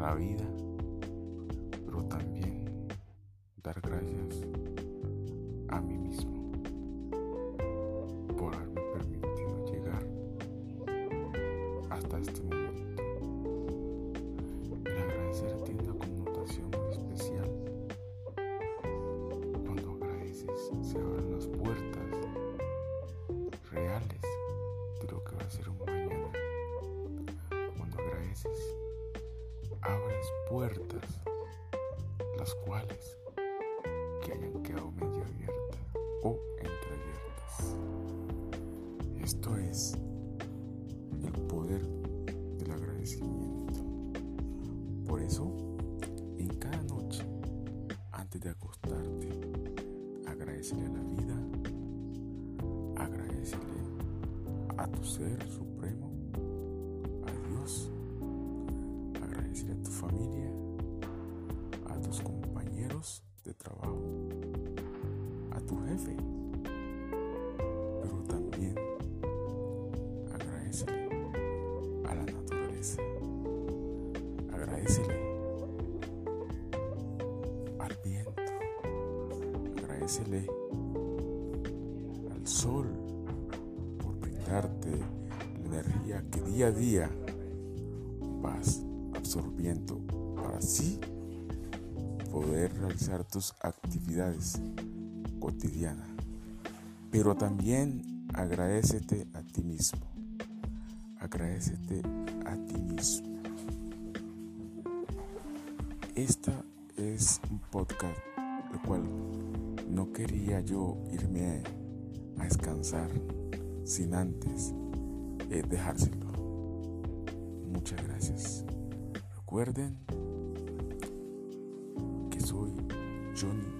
la vida, pero también dar gracias a mí mismo por haberme permitido llegar hasta este momento. El agradecer tiene una connotación muy especial. Cuando agradeces se abren las puertas abres puertas las cuales que hayan quedado medio abiertas o entreabiertas. Esto es el poder del agradecimiento. Por eso, en cada noche, antes de acostarte, agradecele a la vida, agradecele a tu ser supremo, tu familia, a tus compañeros de trabajo, a tu jefe, pero también agradecele a la naturaleza, agradecele al viento, agradecele al sol por brindarte la energía que día a día vas absorbiendo para así poder realizar tus actividades cotidianas. Pero también agradecete a ti mismo. Agradecete a ti mismo. Esta es un podcast el cual no quería yo irme a descansar sin antes eh, dejárselo. Muchas gracias recuerden que soy Johnny.